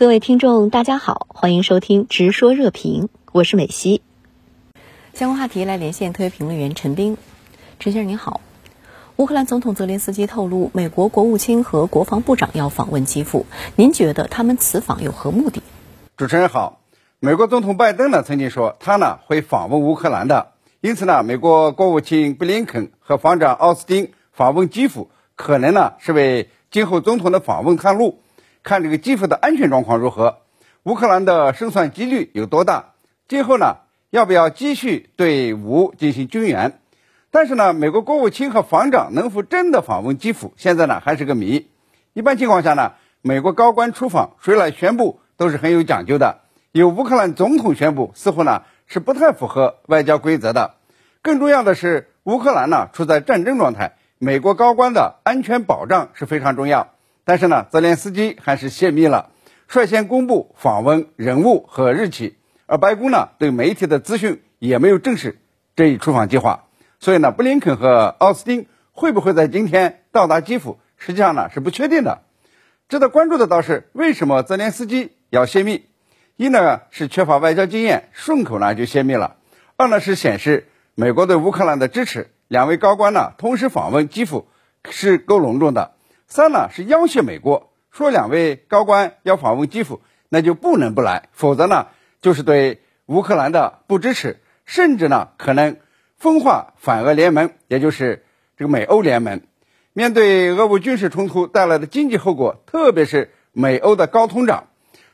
各位听众，大家好，欢迎收听《直说热评》，我是美西。相关话题来连线特约评论员陈斌。陈先生您好，乌克兰总统泽连斯基透露，美国国务卿和国防部长要访问基辅，您觉得他们此访有何目的？主持人好，美国总统拜登呢曾经说他呢会访问乌克兰的，因此呢，美国国务卿布林肯和防长奥斯汀访问基辅，可能呢是为今后总统的访问探路。看这个基辅的安全状况如何，乌克兰的胜算几率有多大？今后呢，要不要继续对吴进行军援？但是呢，美国国务卿和防长能否真的访问基辅，现在呢还是个谜。一般情况下呢，美国高官出访，谁来宣布都是很有讲究的。由乌克兰总统宣布，似乎呢是不太符合外交规则的。更重要的是，乌克兰呢处在战争状态，美国高官的安全保障是非常重要。但是呢，泽连斯基还是泄密了，率先公布访问人物和日期，而白宫呢对媒体的资讯也没有证实这一出访计划。所以呢，布林肯和奥斯汀会不会在今天到达基辅，实际上呢是不确定的。值得关注的倒是为什么泽连斯基要泄密？一呢是缺乏外交经验，顺口呢就泄密了；二呢是显示美国对乌克兰的支持。两位高官呢同时访问基辅是够隆重的。三呢是要挟美国，说两位高官要访问基辅，那就不能不来，否则呢就是对乌克兰的不支持，甚至呢可能分化反俄联盟，也就是这个美欧联盟。面对俄乌军事冲突带来的经济后果，特别是美欧的高通胀，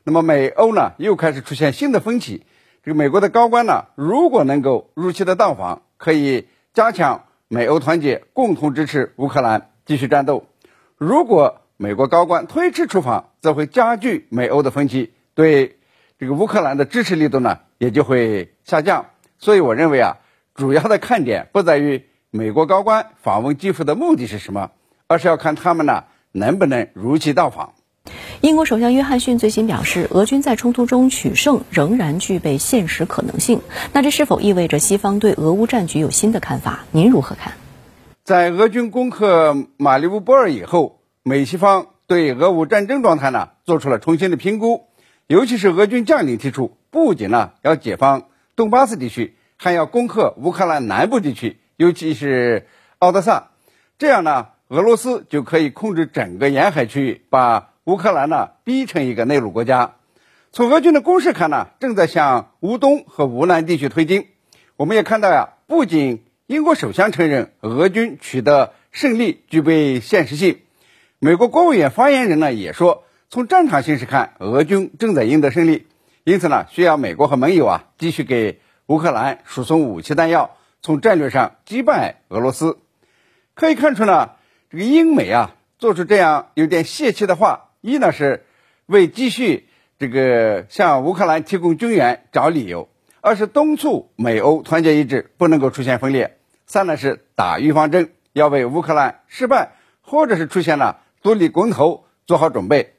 那么美欧呢又开始出现新的分歧。这个美国的高官呢，如果能够如期的到访，可以加强美欧团结，共同支持乌克兰继续战斗。如果美国高官推迟出访，则会加剧美欧的分歧，对这个乌克兰的支持力度呢也就会下降。所以我认为啊，主要的看点不在于美国高官访问基辅的目的是什么，而是要看他们呢能不能如期到访。英国首相约翰逊最新表示，俄军在冲突中取胜仍然具备现实可能性。那这是否意味着西方对俄乌战局有新的看法？您如何看？在俄军攻克马里乌波尔以后，美西方对俄乌战争状态呢做出了重新的评估，尤其是俄军将领提出，不仅呢要解放东巴斯地区，还要攻克乌克兰南部地区，尤其是奥德萨，这样呢俄罗斯就可以控制整个沿海区域，把乌克兰呢逼成一个内陆国家。从俄军的攻势看呢，正在向乌东和乌南地区推进。我们也看到呀，不仅英国首相承认俄军取得胜利具备现实性，美国国务院发言人呢也说，从战场形势看，俄军正在赢得胜利，因此呢，需要美国和盟友啊继续给乌克兰输送武器弹药，从战略上击败俄罗斯。可以看出呢，这个英美啊做出这样有点泄气的话，一呢是为继续这个向乌克兰提供军援找理由。二是敦促美欧团结一致，不能够出现分裂；三呢是打预防针，要为乌克兰失败或者是出现了独立公投做好准备。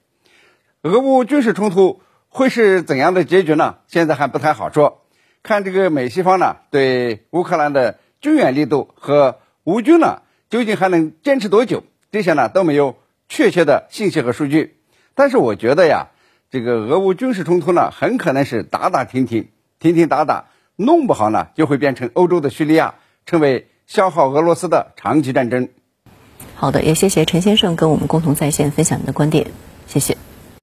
俄乌军事冲突会是怎样的结局呢？现在还不太好说。看这个美西方呢对乌克兰的军援力度和乌军呢究竟还能坚持多久，这些呢都没有确切的信息和数据。但是我觉得呀，这个俄乌军事冲突呢很可能是打打停停。停停打打，弄不好呢，就会变成欧洲的叙利亚，成为消耗俄罗斯的长期战争。好的，也谢谢陈先生跟我们共同在线分享您的观点，谢谢。